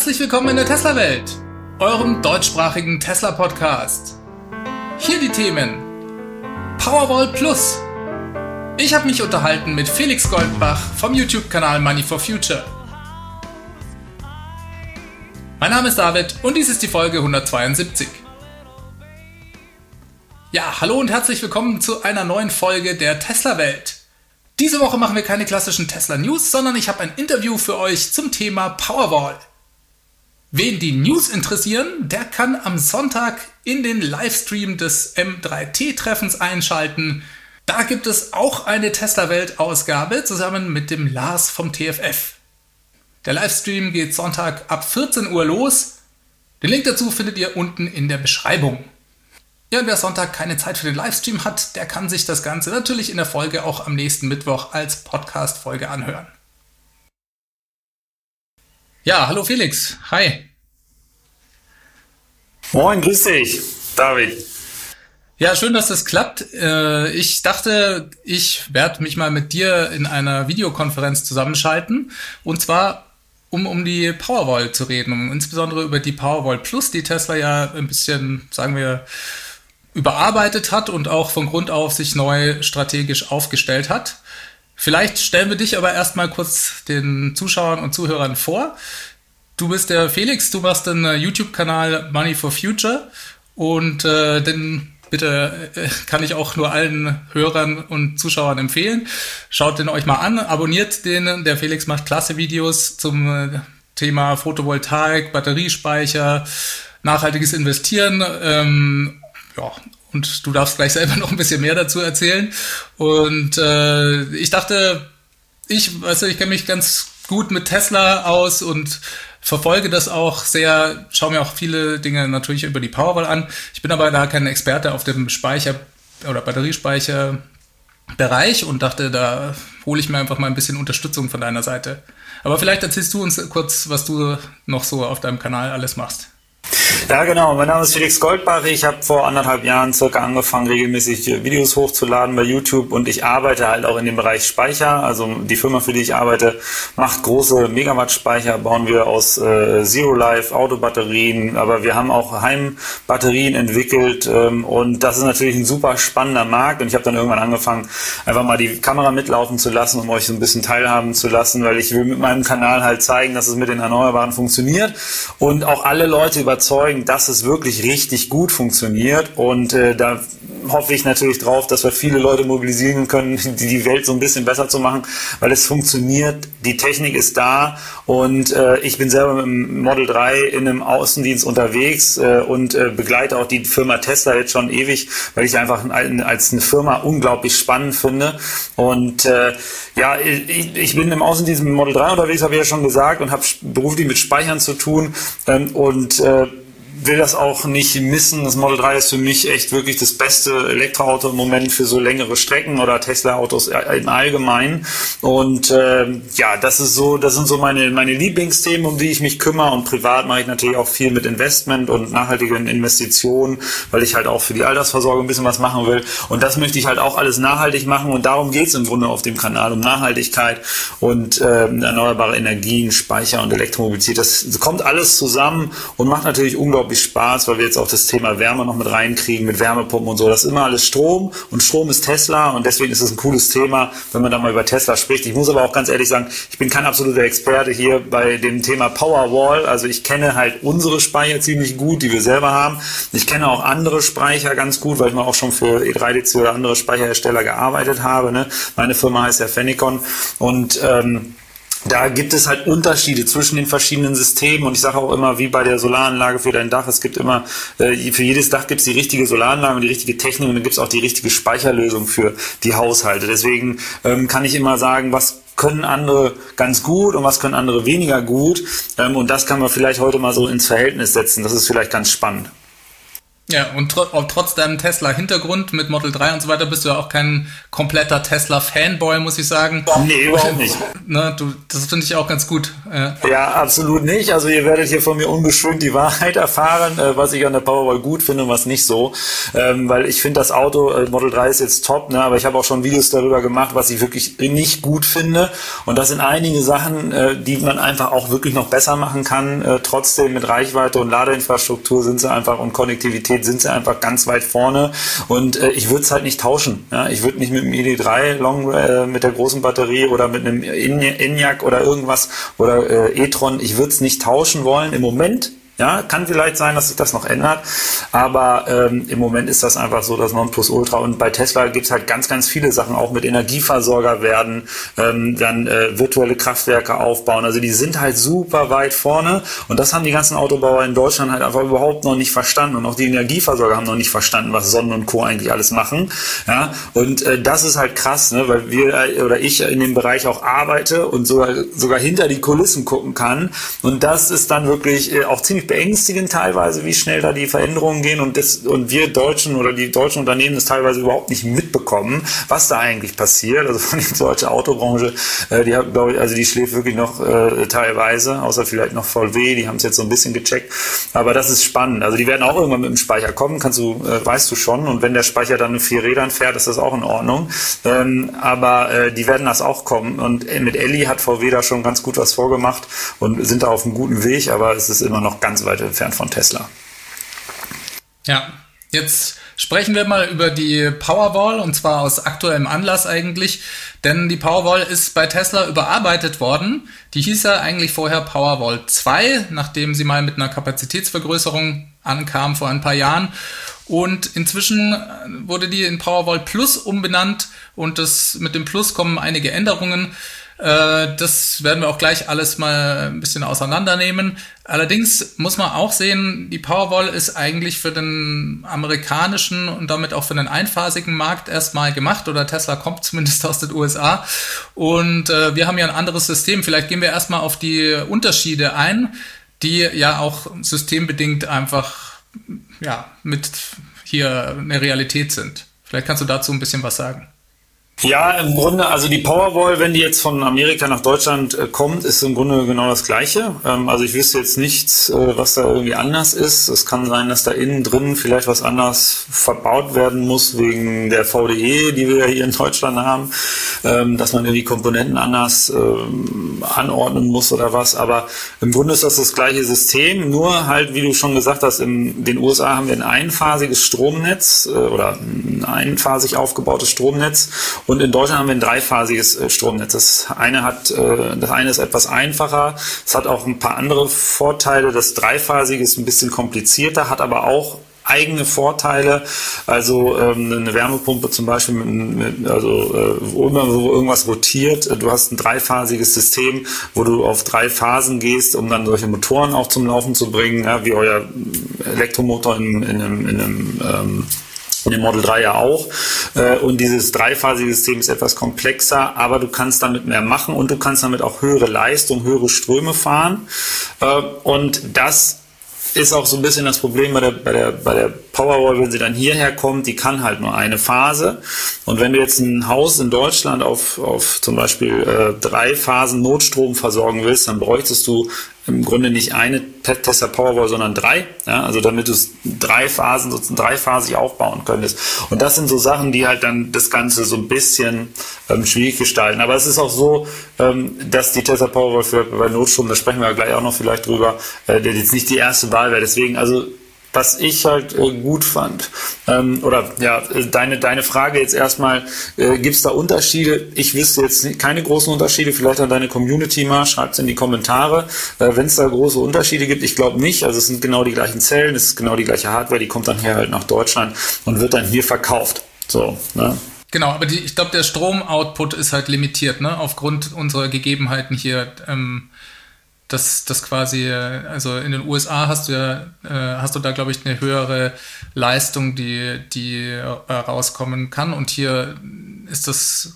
Herzlich willkommen in der Tesla-Welt, eurem deutschsprachigen Tesla-Podcast. Hier die Themen Powerwall Plus. Ich habe mich unterhalten mit Felix Goldbach vom YouTube-Kanal Money for Future. Mein Name ist David und dies ist die Folge 172. Ja, hallo und herzlich willkommen zu einer neuen Folge der Tesla-Welt. Diese Woche machen wir keine klassischen Tesla News, sondern ich habe ein Interview für euch zum Thema Powerwall. Wen die News interessieren, der kann am Sonntag in den Livestream des M3T-Treffens einschalten. Da gibt es auch eine Tesla-Welt-Ausgabe zusammen mit dem Lars vom TFF. Der Livestream geht Sonntag ab 14 Uhr los. Den Link dazu findet ihr unten in der Beschreibung. Ja, und wer Sonntag keine Zeit für den Livestream hat, der kann sich das Ganze natürlich in der Folge auch am nächsten Mittwoch als Podcast-Folge anhören. Ja, hallo Felix. Hi. Moin, grüß dich, David. Ja, schön, dass das klappt. Äh, ich dachte, ich werde mich mal mit dir in einer Videokonferenz zusammenschalten. Und zwar, um um die Powerwall zu reden, um insbesondere über die Powerwall Plus, die Tesla ja ein bisschen, sagen wir, überarbeitet hat und auch von Grund auf sich neu strategisch aufgestellt hat. Vielleicht stellen wir dich aber erstmal kurz den Zuschauern und Zuhörern vor. Du bist der Felix, du machst den äh, YouTube-Kanal Money for Future und äh, den bitte äh, kann ich auch nur allen Hörern und Zuschauern empfehlen. Schaut den euch mal an, abonniert den. Der Felix macht klasse Videos zum äh, Thema Photovoltaik, Batteriespeicher, nachhaltiges Investieren. Ähm, ja, und du darfst gleich selber noch ein bisschen mehr dazu erzählen. Und äh, ich dachte, ich, weißt du, ich kenne mich ganz gut mit Tesla aus und verfolge das auch sehr, schaue mir auch viele Dinge natürlich über die Powerwall an. Ich bin aber da kein Experte auf dem Speicher oder Batteriespeicherbereich und dachte, da hole ich mir einfach mal ein bisschen Unterstützung von deiner Seite. Aber vielleicht erzählst du uns kurz, was du noch so auf deinem Kanal alles machst. Ja, genau. Mein Name ist Felix Goldbach. Ich habe vor anderthalb Jahren circa angefangen, regelmäßig Videos hochzuladen bei YouTube und ich arbeite halt auch in dem Bereich Speicher. Also die Firma, für die ich arbeite, macht große Megawatt-Speicher, bauen wir aus äh, Zero Life, Autobatterien, aber wir haben auch Heimbatterien entwickelt ähm, und das ist natürlich ein super spannender Markt und ich habe dann irgendwann angefangen, einfach mal die Kamera mitlaufen zu lassen, um euch so ein bisschen teilhaben zu lassen, weil ich will mit meinem Kanal halt zeigen, dass es mit den Erneuerbaren funktioniert und auch alle Leute überzeugen, überzeugen, dass es wirklich richtig gut funktioniert. Und äh, da hoffe ich natürlich drauf, dass wir viele Leute mobilisieren können, die, die Welt so ein bisschen besser zu machen, weil es funktioniert, die Technik ist da und äh, ich bin selber mit dem Model 3 in einem Außendienst unterwegs äh, und äh, begleite auch die Firma Tesla jetzt schon ewig, weil ich einfach als eine Firma unglaublich spannend finde. Und äh, ja, ich, ich bin im Außendienst mit dem Model 3 unterwegs, habe ich ja schon gesagt, und habe beruflich mit Speichern zu tun ähm, und äh, will das auch nicht missen. Das Model 3 ist für mich echt wirklich das beste Elektroauto im Moment für so längere Strecken oder Tesla-Autos im Allgemeinen. Und äh, ja, das ist so, das sind so meine, meine Lieblingsthemen, um die ich mich kümmere. Und privat mache ich natürlich auch viel mit Investment und nachhaltigen Investitionen, weil ich halt auch für die Altersversorgung ein bisschen was machen will. Und das möchte ich halt auch alles nachhaltig machen. Und darum geht es im Grunde auf dem Kanal, um Nachhaltigkeit und äh, erneuerbare Energien, Speicher und Elektromobilität. Das kommt alles zusammen und macht natürlich unglaublich unglaublich Spaß, weil wir jetzt auch das Thema Wärme noch mit reinkriegen, mit Wärmepumpen und so. Das ist immer alles Strom und Strom ist Tesla und deswegen ist es ein cooles Thema, wenn man da mal über Tesla spricht. Ich muss aber auch ganz ehrlich sagen, ich bin kein absoluter Experte hier bei dem Thema Powerwall. Also ich kenne halt unsere Speicher ziemlich gut, die wir selber haben. Ich kenne auch andere Speicher ganz gut, weil ich mal auch schon für E3DC oder andere Speicherhersteller gearbeitet habe. Ne? Meine Firma heißt ja Phenicon und ähm, da gibt es halt Unterschiede zwischen den verschiedenen Systemen und ich sage auch immer, wie bei der Solaranlage für dein Dach, es gibt immer, äh, für jedes Dach gibt es die richtige Solaranlage und die richtige Technik und dann gibt es auch die richtige Speicherlösung für die Haushalte. Deswegen ähm, kann ich immer sagen, was können andere ganz gut und was können andere weniger gut ähm, und das kann man vielleicht heute mal so ins Verhältnis setzen. Das ist vielleicht ganz spannend. Ja, und tr trotz deinem Tesla-Hintergrund mit Model 3 und so weiter bist du ja auch kein kompletter Tesla-Fanboy, muss ich sagen. Nee, überhaupt nicht. Ne, du, das finde ich auch ganz gut. Ja. ja. absolut nicht. Also ihr werdet hier von mir ungeschwimmt die Wahrheit erfahren, äh, was ich an der Powerwall gut finde und was nicht so. Ähm, weil ich finde das Auto, äh, Model 3 ist jetzt top, ne, aber ich habe auch schon Videos darüber gemacht, was ich wirklich nicht gut finde. Und das sind einige Sachen, äh, die man einfach auch wirklich noch besser machen kann. Äh, trotzdem mit Reichweite und Ladeinfrastruktur sind sie einfach und Konnektivität Qualität sind sie einfach ganz weit vorne und äh, ich würde es halt nicht tauschen. Ja? Ich würde nicht mit dem ID3 Long äh, mit der großen Batterie oder mit einem Enyaq oder irgendwas oder äh, e-tron, ich würde es nicht tauschen wollen im Moment ja, kann vielleicht sein, dass sich das noch ändert, aber ähm, im Moment ist das einfach so das Nonplusultra. Und bei Tesla gibt es halt ganz, ganz viele Sachen, auch mit Energieversorger werden, ähm, dann äh, virtuelle Kraftwerke aufbauen. Also die sind halt super weit vorne und das haben die ganzen Autobauer in Deutschland halt einfach überhaupt noch nicht verstanden und auch die Energieversorger haben noch nicht verstanden, was Sonnen und Co. eigentlich alles machen. Ja, und äh, das ist halt krass, ne, weil wir äh, oder ich in dem Bereich auch arbeite und sogar, sogar hinter die Kulissen gucken kann. Und das ist dann wirklich äh, auch ziemlich beängstigend teilweise, wie schnell da die Veränderungen gehen und, das, und wir Deutschen oder die deutschen Unternehmen das teilweise überhaupt nicht mitbekommen, was da eigentlich passiert. Also von die deutsche Autobranche, äh, die hat, ich, also die schläft wirklich noch äh, teilweise, außer vielleicht noch VW, die haben es jetzt so ein bisschen gecheckt. Aber das ist spannend. Also die werden auch irgendwann mit dem Speicher kommen, kannst du, äh, weißt du schon. Und wenn der Speicher dann mit vier Rädern fährt, ist das auch in Ordnung. Ähm, aber äh, die werden das auch kommen. Und mit Elli hat VW da schon ganz gut was vorgemacht und sind da auf einem guten Weg, aber es ist immer noch ganz ganz weit entfernt von Tesla. Ja, jetzt sprechen wir mal über die Powerwall und zwar aus aktuellem Anlass eigentlich, denn die Powerwall ist bei Tesla überarbeitet worden. Die hieß ja eigentlich vorher Powerwall 2, nachdem sie mal mit einer Kapazitätsvergrößerung ankam vor ein paar Jahren. Und inzwischen wurde die in Powerwall Plus umbenannt und das, mit dem Plus kommen einige Änderungen. Äh, das werden wir auch gleich alles mal ein bisschen auseinandernehmen. Allerdings muss man auch sehen, die Powerwall ist eigentlich für den amerikanischen und damit auch für den einphasigen Markt erstmal gemacht oder Tesla kommt zumindest aus den USA. Und äh, wir haben ja ein anderes System. Vielleicht gehen wir erstmal auf die Unterschiede ein, die ja auch systembedingt einfach ja, mit hier eine Realität sind. Vielleicht kannst du dazu ein bisschen was sagen. Ja, im Grunde, also die Powerwall, wenn die jetzt von Amerika nach Deutschland äh, kommt, ist im Grunde genau das Gleiche. Ähm, also ich wüsste jetzt nichts, äh, was da irgendwie anders ist. Es kann sein, dass da innen drin vielleicht was anders verbaut werden muss wegen der VDE, die wir ja hier in Deutschland haben, ähm, dass man die Komponenten anders ähm, anordnen muss oder was. Aber im Grunde ist das das gleiche System, nur halt, wie du schon gesagt hast, in den USA haben wir ein einphasiges Stromnetz äh, oder ein einphasig aufgebautes Stromnetz und in Deutschland haben wir ein dreiphasiges äh, Stromnetz. Das eine hat, äh, das eine ist etwas einfacher. Es hat auch ein paar andere Vorteile. Das dreiphasige ist ein bisschen komplizierter, hat aber auch eigene Vorteile. Also ähm, eine Wärmepumpe zum Beispiel, mit, mit, also äh, wo irgendwas rotiert. Du hast ein dreiphasiges System, wo du auf drei Phasen gehst, um dann solche Motoren auch zum Laufen zu bringen, ja, wie euer Elektromotor in, in einem, in einem ähm, in dem Model 3 ja auch. Äh, und dieses dreiphasige System ist etwas komplexer, aber du kannst damit mehr machen und du kannst damit auch höhere Leistung, höhere Ströme fahren. Äh, und das ist auch so ein bisschen das Problem bei der, bei der, bei der Powerwall, wenn sie dann hierher kommt, die kann halt nur eine Phase. Und wenn du jetzt ein Haus in Deutschland auf, auf zum Beispiel äh, drei Phasen Notstrom versorgen willst, dann bräuchtest du im Grunde nicht eine Tesla Powerwall, sondern drei. Ja, also damit du es drei Phasen, sozusagen dreiphasig aufbauen könntest. Und das sind so Sachen, die halt dann das Ganze so ein bisschen ähm, schwierig gestalten. Aber es ist auch so, ähm, dass die Tesla Powerwall für bei Notstrom, da sprechen wir gleich auch noch vielleicht drüber, äh, der jetzt nicht die erste Wahl wäre. Deswegen, also was ich halt äh, gut fand. Ähm, oder ja, deine, deine Frage jetzt erstmal, äh, gibt es da Unterschiede? Ich wüsste jetzt keine großen Unterschiede, vielleicht an deine Community mal, schreibt es in die Kommentare, äh, wenn es da große Unterschiede gibt. Ich glaube nicht, also es sind genau die gleichen Zellen, es ist genau die gleiche Hardware, die kommt dann hier halt nach Deutschland und wird dann hier verkauft. So, ne? Genau, aber die, ich glaube, der Stromoutput ist halt limitiert, ne? Aufgrund unserer Gegebenheiten hier. Ähm, dass das quasi, also in den USA hast du ja, äh, hast du da, glaube ich, eine höhere Leistung, die, die äh, rauskommen kann. Und hier ist das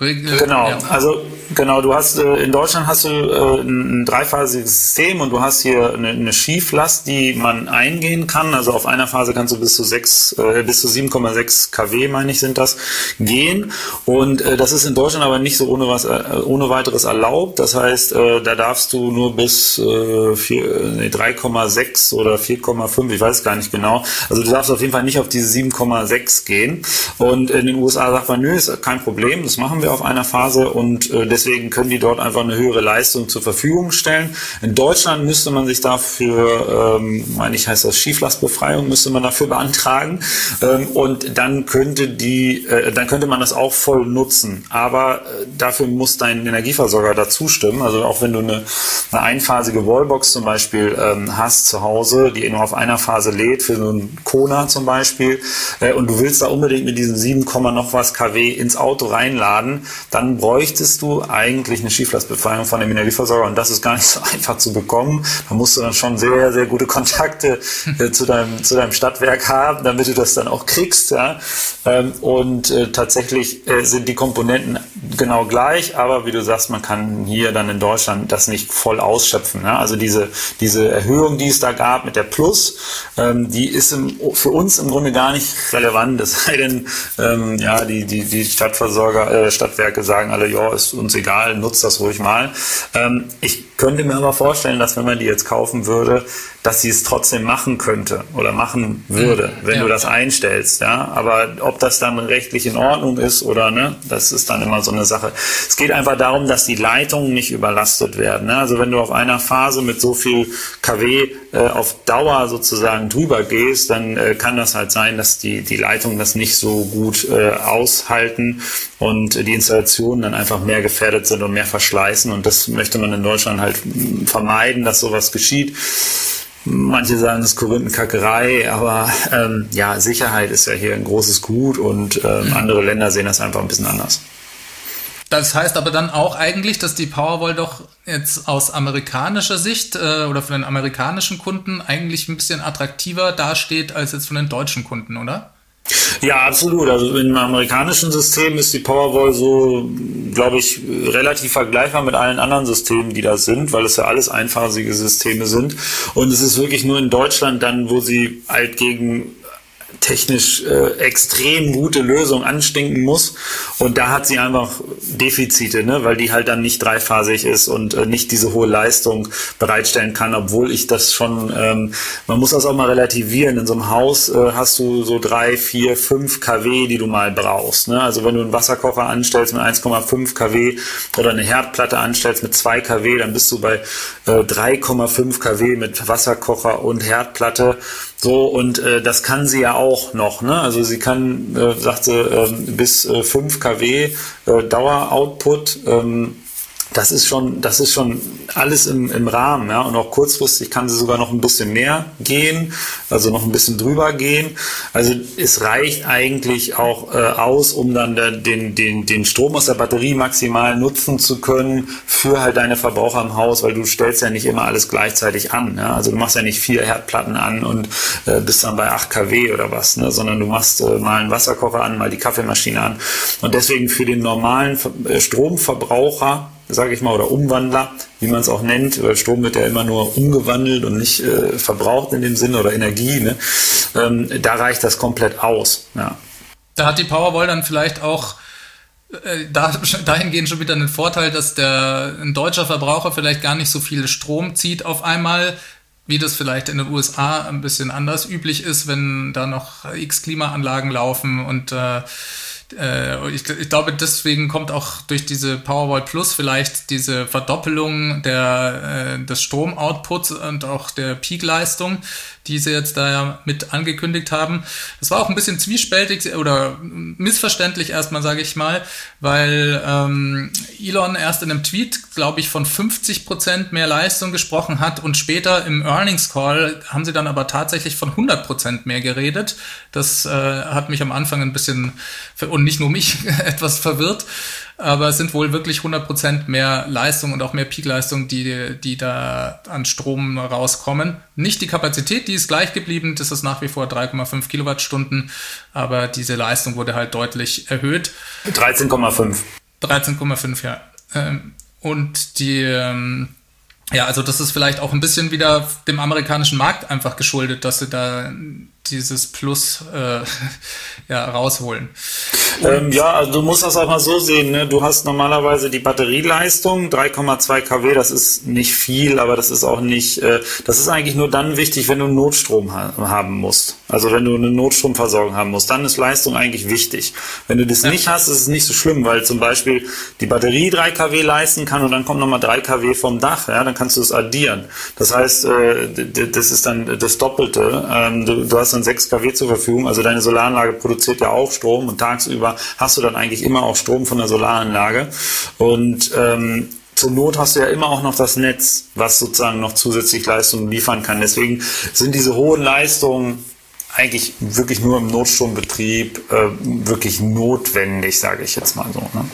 Genau, also genau, du hast äh, in Deutschland hast du äh, ein, dreiphasiges System und du hast hier eine, eine, Schieflast, die man eingehen kann. Also auf einer Phase kannst du bis zu sechs, äh, bis zu 7,6 kW, meine ich, sind das, gehen. Und äh, das ist in Deutschland aber nicht so ohne was, äh, ohne weiteres erlaubt. Das heißt, äh, da darfst du nur bis äh, nee, 3,6 oder 4,5, ich weiß gar nicht genau. Also du darfst auf jeden Fall nicht auf diese 7,6 gehen. Und in den USA sagt man, nö, ist kein Problem, das machen wir auf einer Phase und äh, deswegen können die dort einfach eine höhere Leistung zur Verfügung stellen. In Deutschland müsste man sich dafür, ähm, meine ich, heißt das Schieflastbefreiung, müsste man dafür beantragen ähm, und dann könnte die, äh, dann könnte man das auch voll nutzen. Aber äh, dafür muss dein Energieversorger dazu stimmen. Also auch wenn du eine, eine einphasige Wallbox zum Beispiel ähm, hast zu Hause, die nur auf einer Phase lädt für so einen Kona zum Beispiel, äh, und du willst da unbedingt mit diesen 7, noch was kW ins Auto reinladen, dann bräuchtest du eigentlich eine Schieflastbefreiung von dem Energieversorger und das ist gar nicht so einfach zu bekommen. Da musst du dann schon sehr, sehr gute Kontakte äh, zu, deinem, zu deinem Stadtwerk haben, damit du das dann auch kriegst. Ja? Ähm, und äh, tatsächlich äh, sind die Komponenten genau gleich, aber wie du sagst, man kann hier dann in Deutschland das nicht voll ausschöpfen. Ja? Also diese, diese Erhöhung, die es da gab mit der Plus, ähm, die ist im, für uns im Grunde gar nicht relevant. Es sei denn, ähm, ja, die, die, die Stadtversorger, äh, Stadt Stadtwerke sagen alle, ja, ist uns egal, nutzt das ruhig mal. Ähm, ich könnte mir aber vorstellen, dass wenn man die jetzt kaufen würde, dass sie es trotzdem machen könnte oder machen würde, mhm. wenn ja. du das einstellst, ja. Aber ob das dann rechtlich in Ordnung ist oder ne, das ist dann immer so eine Sache. Es geht einfach darum, dass die Leitungen nicht überlastet werden. Ne? Also wenn du auf einer Phase mit so viel kW äh, auf Dauer sozusagen drüber gehst, dann äh, kann das halt sein, dass die die Leitungen das nicht so gut äh, aushalten und die Installationen dann einfach mehr gefährdet sind und mehr verschleißen. Und das möchte man in Deutschland halt vermeiden, dass sowas geschieht. Manche sagen, es ist Korinthenkackerei, aber ähm, ja, Sicherheit ist ja hier ein großes Gut und ähm, andere Länder sehen das einfach ein bisschen anders. Das heißt aber dann auch eigentlich, dass die Powerwall doch jetzt aus amerikanischer Sicht äh, oder von den amerikanischen Kunden eigentlich ein bisschen attraktiver dasteht als jetzt von den deutschen Kunden, oder? Ja, absolut. Also im amerikanischen System ist die Powerwall so, glaube ich, relativ vergleichbar mit allen anderen Systemen, die da sind, weil es ja alles einphasige Systeme sind. Und es ist wirklich nur in Deutschland dann, wo sie halt gegen technisch äh, extrem gute Lösung anstinken muss. Und da hat sie einfach Defizite, ne? weil die halt dann nicht dreiphasig ist und äh, nicht diese hohe Leistung bereitstellen kann, obwohl ich das schon, ähm, man muss das auch mal relativieren. In so einem Haus äh, hast du so drei, vier, fünf kW, die du mal brauchst. Ne? Also wenn du einen Wasserkocher anstellst mit 1,5 kW oder eine Herdplatte anstellst mit 2 kW, dann bist du bei äh, 3,5 kW mit Wasserkocher und Herdplatte. So, und äh, das kann sie ja auch noch. Ne? Also sie kann, äh, sagte, äh, bis äh, 5 kW äh, Daueroutput. Ähm, das ist schon, das ist schon alles im, im Rahmen, ja. Und auch kurzfristig kann sie sogar noch ein bisschen mehr gehen, also noch ein bisschen drüber gehen. Also es reicht eigentlich auch äh, aus, um dann den, den, den Strom aus der Batterie maximal nutzen zu können für halt deine Verbraucher im Haus, weil du stellst ja nicht immer alles gleichzeitig an. Ja? Also du machst ja nicht vier Herdplatten an und äh, bist dann bei 8 kW oder was, ne? sondern du machst äh, mal einen Wasserkocher an, mal die Kaffeemaschine an. Und deswegen für den normalen äh, Stromverbraucher sage ich mal, oder Umwandler, wie man es auch nennt, weil Strom wird ja immer nur umgewandelt und nicht äh, verbraucht in dem Sinne oder Energie, ne? ähm, da reicht das komplett aus. Ja. Da hat die Powerwall dann vielleicht auch äh, da, dahingehend schon wieder einen Vorteil, dass der ein deutscher Verbraucher vielleicht gar nicht so viel Strom zieht auf einmal, wie das vielleicht in den USA ein bisschen anders üblich ist, wenn da noch x Klimaanlagen laufen und äh, ich, ich, glaube, deswegen kommt auch durch diese Powerwall Plus vielleicht diese Verdoppelung der, äh, des Stromoutputs und auch der Peakleistung, die sie jetzt da ja mit angekündigt haben. Das war auch ein bisschen zwiespältig oder missverständlich erstmal, sage ich mal, weil ähm, Elon erst in einem Tweet, glaube ich, von 50 Prozent mehr Leistung gesprochen hat und später im Earnings Call haben sie dann aber tatsächlich von 100 Prozent mehr geredet. Das äh, hat mich am Anfang ein bisschen, und nicht nur mich, etwas verwirrt aber es sind wohl wirklich 100% mehr Leistung und auch mehr Peakleistung, die, die da an Strom rauskommen. Nicht die Kapazität, die ist gleich geblieben, das ist nach wie vor 3,5 Kilowattstunden, aber diese Leistung wurde halt deutlich erhöht. 13,5. 13,5, ja. Ähm, und die, ähm, ja, also das ist vielleicht auch ein bisschen wieder dem amerikanischen Markt einfach geschuldet, dass sie da dieses Plus äh, ja, rausholen. Ähm, ja, also du musst das auch mal so sehen. Ne? Du hast normalerweise die Batterieleistung, 3,2 kW, das ist nicht viel, aber das ist auch nicht, äh, das ist eigentlich nur dann wichtig, wenn du Notstrom ha haben musst. Also wenn du eine Notstromversorgung haben musst, dann ist Leistung eigentlich wichtig. Wenn du das ja. nicht hast, ist es nicht so schlimm, weil zum Beispiel die Batterie 3 kW leisten kann und dann kommt nochmal 3 kW vom Dach, ja, dann kannst du es addieren. Das heißt, äh, das ist dann das Doppelte. Ähm, du, hast dann 6 kW zur Verfügung, also deine Solaranlage produziert ja auch Strom und tagsüber hast du dann eigentlich immer auch Strom von der Solaranlage. Und ähm, zur Not hast du ja immer auch noch das Netz, was sozusagen noch zusätzlich Leistung liefern kann. Deswegen sind diese hohen Leistungen eigentlich wirklich nur im Notstrombetrieb äh, wirklich notwendig, sage ich jetzt mal so. Ne?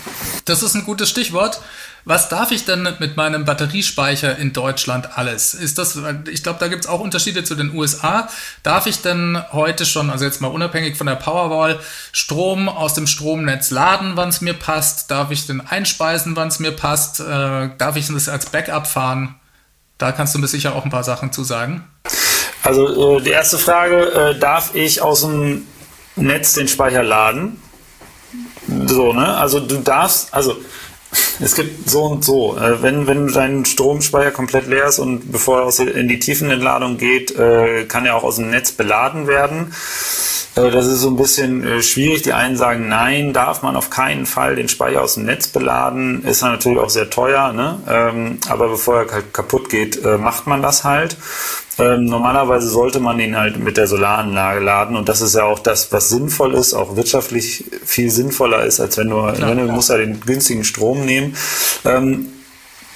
Das ist ein gutes Stichwort. Was darf ich denn mit meinem Batteriespeicher in Deutschland alles? Ist das, ich glaube, da gibt es auch Unterschiede zu den USA. Darf ich denn heute schon, also jetzt mal unabhängig von der Powerwall, Strom aus dem Stromnetz laden, wann es mir passt? Darf ich den einspeisen, wann es mir passt? Äh, darf ich das als Backup fahren? Da kannst du mir sicher auch ein paar Sachen zu sagen. Also äh, die erste Frage, äh, darf ich aus dem Netz den Speicher laden? So, ne? Also du darfst, also es gibt so und so. Äh, wenn, wenn dein Stromspeicher komplett leer ist und bevor er in die Tiefenentladung geht, äh, kann er auch aus dem Netz beladen werden. Äh, das ist so ein bisschen schwierig. Die einen sagen, nein, darf man auf keinen Fall den Speicher aus dem Netz beladen. Ist dann natürlich auch sehr teuer, ne? Ähm, aber bevor er kaputt geht, macht man das halt. Ähm, normalerweise sollte man ihn halt mit der Solaranlage laden und das ist ja auch das, was sinnvoll ist, auch wirtschaftlich viel sinnvoller ist, als wenn du, Klar, wenn du musst ja den günstigen Strom nehmen. Ähm,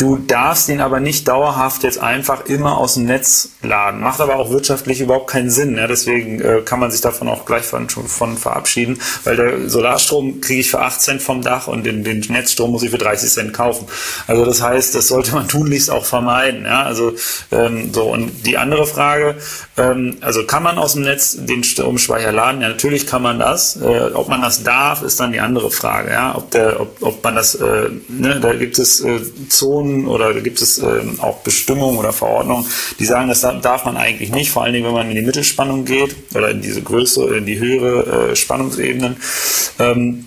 Du darfst ihn aber nicht dauerhaft jetzt einfach immer aus dem Netz laden. Macht aber auch wirtschaftlich überhaupt keinen Sinn. Ja? Deswegen äh, kann man sich davon auch gleich von, von verabschieden, weil der Solarstrom kriege ich für 8 Cent vom Dach und den, den Netzstrom muss ich für 30 Cent kaufen. Also das heißt, das sollte man tunlichst auch vermeiden. Ja? Also ähm, so und die andere Frage, ähm, also kann man aus dem Netz den Stromspeicher laden? Ja, natürlich kann man das. Äh, ob man das darf, ist dann die andere Frage. Ja? Ob, der, ob, ob man das, äh, ne, da gibt es äh, Zonen Kommunen oder gibt es ähm, auch Bestimmungen oder Verordnungen, die sagen, das darf man eigentlich nicht, vor allen Dingen, wenn man in die Mittelspannung geht oder in diese Größe, in die höhere äh, Spannungsebenen. Ähm,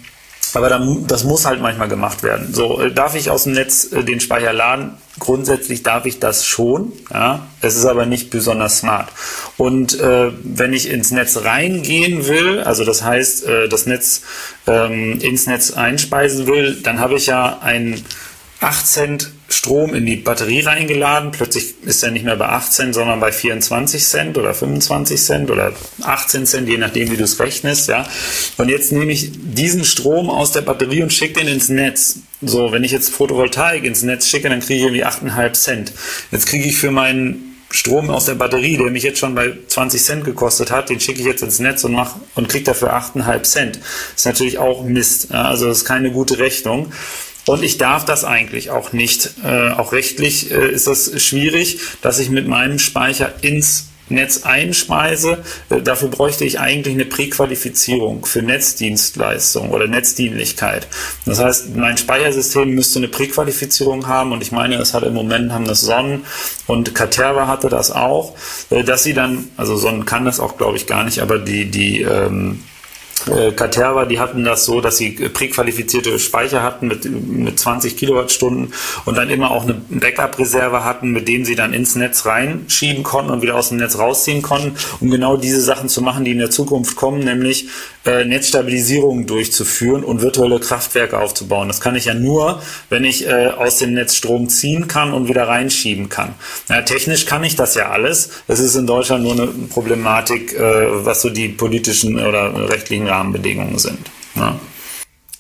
aber dann, das muss halt manchmal gemacht werden. So, äh, darf ich aus dem Netz äh, den Speicher laden? Grundsätzlich darf ich das schon. Ja, es ist aber nicht besonders smart. Und äh, wenn ich ins Netz reingehen will, also das heißt, äh, das Netz ähm, ins Netz einspeisen will, dann habe ich ja ein 8 Cent Strom in die Batterie reingeladen. Plötzlich ist er nicht mehr bei 8 Cent, sondern bei 24 Cent oder 25 Cent oder 18 Cent, je nachdem, wie du es rechnest. Ja. Und jetzt nehme ich diesen Strom aus der Batterie und schicke den ins Netz. So, wenn ich jetzt Photovoltaik ins Netz schicke, dann kriege ich irgendwie 8,5 Cent. Jetzt kriege ich für meinen Strom aus der Batterie, der mich jetzt schon bei 20 Cent gekostet hat, den schicke ich jetzt ins Netz und mach und kriege dafür 8,5 Cent. Das ist natürlich auch Mist. Ja. Also das ist keine gute Rechnung. Und ich darf das eigentlich auch nicht. Äh, auch rechtlich äh, ist das schwierig, dass ich mit meinem Speicher ins Netz einspeise. Äh, dafür bräuchte ich eigentlich eine Präqualifizierung für Netzdienstleistung oder Netzdienlichkeit. Das heißt, mein Speichersystem müsste eine Präqualifizierung haben und ich meine, es hat im Moment haben das Sonnen und Caterva hatte das auch, äh, dass sie dann, also Sonnen kann das auch, glaube ich, gar nicht, aber die, die ähm, äh, Caterva, die hatten das so, dass sie präqualifizierte Speicher hatten mit, mit 20 Kilowattstunden und dann immer auch eine Backup-Reserve hatten, mit denen sie dann ins Netz reinschieben konnten und wieder aus dem Netz rausziehen konnten, um genau diese Sachen zu machen, die in der Zukunft kommen, nämlich äh, Netzstabilisierung durchzuführen und virtuelle Kraftwerke aufzubauen. Das kann ich ja nur, wenn ich äh, aus dem Netz Strom ziehen kann und wieder reinschieben kann. Ja, technisch kann ich das ja alles. Es ist in Deutschland nur eine Problematik, äh, was so die politischen oder rechtlichen Rahmenbedingungen sind. Ja.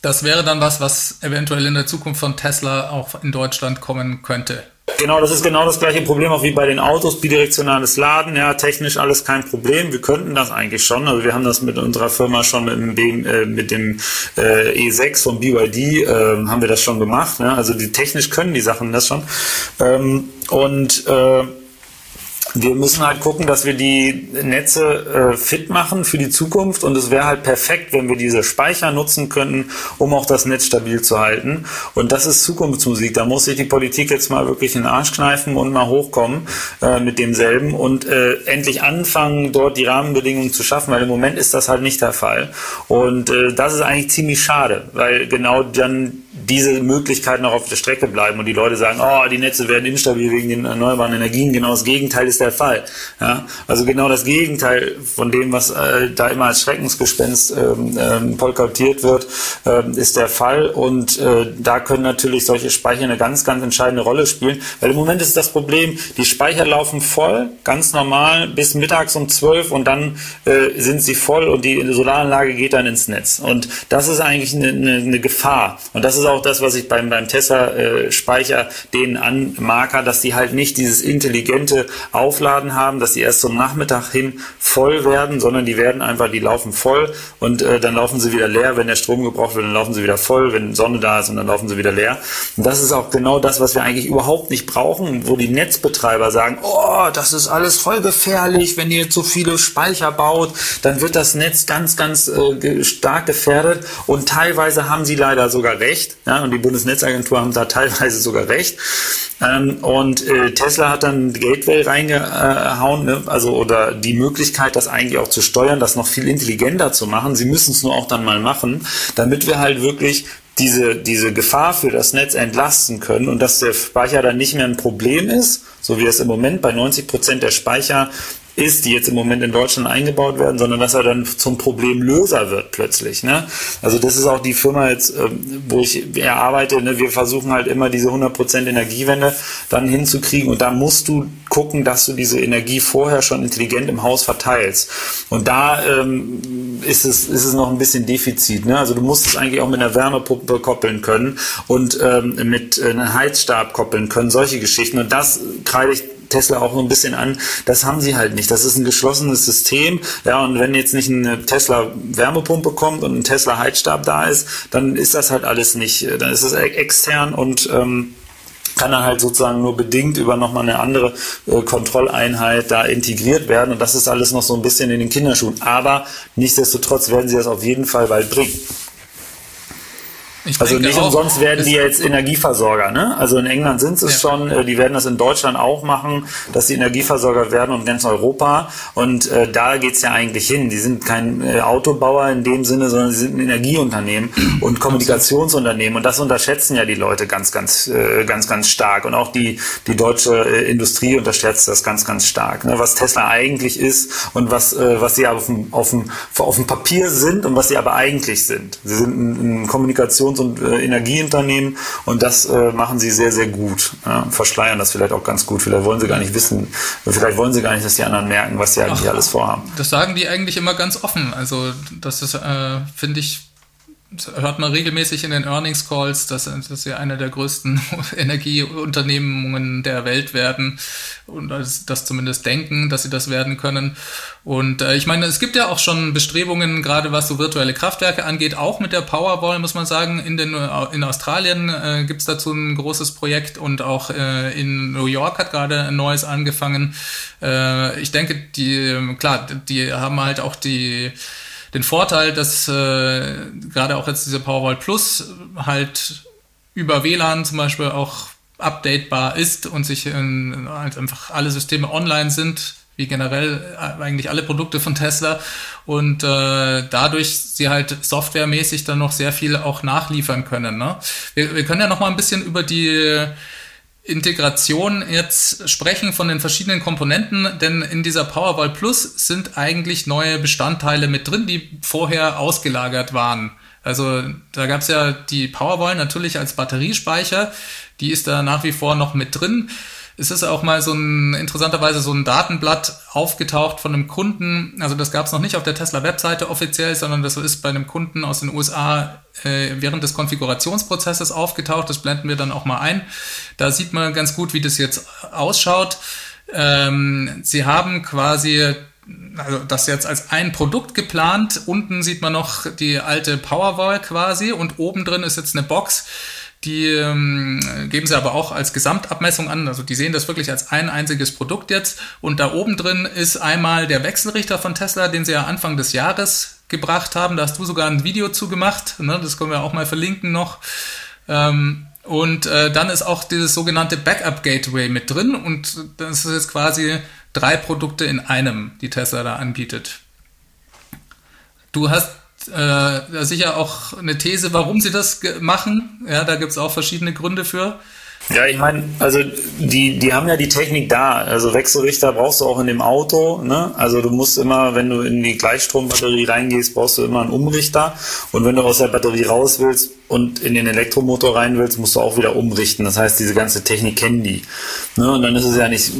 Das wäre dann was, was eventuell in der Zukunft von Tesla auch in Deutschland kommen könnte. Genau, das ist genau das gleiche Problem auch wie bei den Autos, bidirektionales Laden, ja, technisch alles kein Problem. Wir könnten das eigentlich schon. Also wir haben das mit unserer Firma schon mit dem, B, äh, mit dem äh, E6 von BYD äh, haben wir das schon gemacht. Ja? Also die technisch können die Sachen das schon. Ähm, und äh, wir müssen halt gucken, dass wir die Netze äh, fit machen für die Zukunft und es wäre halt perfekt, wenn wir diese Speicher nutzen könnten, um auch das Netz stabil zu halten. Und das ist Zukunftsmusik. Da muss sich die Politik jetzt mal wirklich in den Arsch kneifen und mal hochkommen äh, mit demselben und äh, endlich anfangen, dort die Rahmenbedingungen zu schaffen, weil im Moment ist das halt nicht der Fall. Und äh, das ist eigentlich ziemlich schade, weil genau dann diese Möglichkeiten auch auf der Strecke bleiben und die Leute sagen, oh, die Netze werden instabil wegen den erneuerbaren Energien. Genau das Gegenteil ist der Fall. Ja? Also genau das Gegenteil von dem, was äh, da immer als Schreckensgespenst ähm, ähm, polkartiert wird, äh, ist der Fall. Und äh, da können natürlich solche Speicher eine ganz, ganz entscheidende Rolle spielen. Weil im Moment ist das Problem, die Speicher laufen voll, ganz normal, bis mittags um zwölf und dann äh, sind sie voll und die Solaranlage geht dann ins Netz. Und das ist eigentlich eine, eine, eine Gefahr. Und das ist auch das, was ich beim, beim Tesla-Speicher denen anmarker, dass die halt nicht dieses intelligente Aufladen haben, dass die erst zum Nachmittag hin voll werden, sondern die werden einfach, die laufen voll und äh, dann laufen sie wieder leer. Wenn der Strom gebraucht wird, dann laufen sie wieder voll. Wenn Sonne da ist, und dann laufen sie wieder leer. Und das ist auch genau das, was wir eigentlich überhaupt nicht brauchen, wo die Netzbetreiber sagen, oh, das ist alles voll gefährlich, wenn ihr jetzt so viele Speicher baut, dann wird das Netz ganz, ganz äh, stark gefährdet. Und teilweise haben sie leider sogar recht. Ja, und die Bundesnetzagentur haben da teilweise sogar recht. Ähm, und äh, Tesla hat dann Gateway reingehauen, ne? also oder die Möglichkeit, das eigentlich auch zu steuern, das noch viel intelligenter zu machen. Sie müssen es nur auch dann mal machen, damit wir halt wirklich diese, diese Gefahr für das Netz entlasten können und dass der Speicher dann nicht mehr ein Problem ist, so wie es im Moment bei 90 Prozent der Speicher ist, die jetzt im Moment in Deutschland eingebaut werden, sondern dass er dann zum Problemlöser wird plötzlich. Ne? Also das ist auch die Firma jetzt, ähm, wo ich arbeite. Ne? Wir versuchen halt immer diese 100% Energiewende dann hinzukriegen und da musst du gucken, dass du diese Energie vorher schon intelligent im Haus verteilst. Und da ähm, ist, es, ist es noch ein bisschen Defizit. Ne? Also du musst es eigentlich auch mit einer Wärmepumpe koppeln können und ähm, mit äh, einem Heizstab koppeln können, solche Geschichten. Und das kreide ich Tesla auch so ein bisschen an. Das haben sie halt nicht. Das ist ein geschlossenes System. Ja, und wenn jetzt nicht eine Tesla Wärmepumpe kommt und ein Tesla Heizstab da ist, dann ist das halt alles nicht. Dann ist es extern und ähm, kann dann halt sozusagen nur bedingt über nochmal eine andere äh, Kontrolleinheit da integriert werden. Und das ist alles noch so ein bisschen in den Kinderschuhen. Aber nichtsdestotrotz werden sie das auf jeden Fall bald bringen. Ich also nicht auch, umsonst werden die jetzt Energieversorger. Ne? Also in England sind es ja. schon, äh, die werden das in Deutschland auch machen, dass die Energieversorger werden und ganz Europa. Und äh, da geht's ja eigentlich hin. Die sind kein äh, Autobauer in dem Sinne, sondern sie sind ein Energieunternehmen und Kommunikationsunternehmen. Und das unterschätzen ja die Leute ganz, ganz, äh, ganz, ganz stark. Und auch die, die deutsche äh, Industrie unterschätzt das ganz, ganz stark. Ne? Was Tesla eigentlich ist und was, äh, was sie auf dem, auf, dem, auf dem Papier sind und was sie aber eigentlich sind. Sie sind ein, ein Kommunikations Produktions- und äh, Energieunternehmen und das äh, machen sie sehr, sehr gut. Ja, verschleiern das vielleicht auch ganz gut. Vielleicht wollen sie gar nicht wissen, vielleicht wollen sie gar nicht, dass die anderen merken, was sie eigentlich Ach, alles vorhaben. Das sagen die eigentlich immer ganz offen. Also das ist, äh, finde ich, hört man regelmäßig in den Earnings Calls, dass, dass sie eine der größten Energieunternehmungen der Welt werden und das, das zumindest denken, dass sie das werden können. Und äh, ich meine, es gibt ja auch schon Bestrebungen, gerade was so virtuelle Kraftwerke angeht, auch mit der Powerwall, muss man sagen. In, den, in Australien äh, gibt es dazu ein großes Projekt und auch äh, in New York hat gerade ein neues angefangen. Äh, ich denke, die, klar, die haben halt auch die den Vorteil, dass äh, gerade auch jetzt diese Powerwall Plus halt über WLAN zum Beispiel auch updatebar ist und sich in, halt einfach alle Systeme online sind, wie generell äh, eigentlich alle Produkte von Tesla und äh, dadurch sie halt softwaremäßig dann noch sehr viel auch nachliefern können. Ne? Wir, wir können ja noch mal ein bisschen über die Integration jetzt sprechen von den verschiedenen Komponenten, denn in dieser Powerwall Plus sind eigentlich neue Bestandteile mit drin, die vorher ausgelagert waren. Also da gab es ja die Powerwall natürlich als Batteriespeicher, die ist da nach wie vor noch mit drin es ist auch mal so ein, interessanterweise so ein Datenblatt aufgetaucht von einem Kunden. Also das gab es noch nicht auf der Tesla-Webseite offiziell, sondern das ist bei einem Kunden aus den USA äh, während des Konfigurationsprozesses aufgetaucht. Das blenden wir dann auch mal ein. Da sieht man ganz gut, wie das jetzt ausschaut. Ähm, sie haben quasi also das jetzt als ein Produkt geplant. Unten sieht man noch die alte Powerwall quasi und oben drin ist jetzt eine Box Die ähm, geben sie aber auch als Gesamtabmessung an. Also die sehen das wirklich als ein einziges Produkt jetzt. Und da oben drin ist einmal der Wechselrichter von Tesla, den sie ja Anfang des Jahres gebracht haben. Da hast du sogar ein Video zu gemacht. Ne? Das können wir auch mal verlinken noch. Ähm, und äh, dann ist auch dieses sogenannte Backup Gateway mit drin. Und das ist jetzt quasi drei Produkte in einem, die Tesla da anbietet. Du hast äh, sicher auch eine These, warum sie das machen. Ja, da gibt es auch verschiedene Gründe für. Ja, ich meine, also die, die haben ja die Technik da. Also Wechselrichter brauchst du auch in dem Auto. Ne? Also du musst immer, wenn du in die Gleichstrombatterie reingehst, brauchst du immer einen Umrichter. Und wenn du aus der Batterie raus willst und in den Elektromotor rein willst, musst du auch wieder umrichten. Das heißt, diese ganze Technik kennen die. Ne? Und dann ist es ja nicht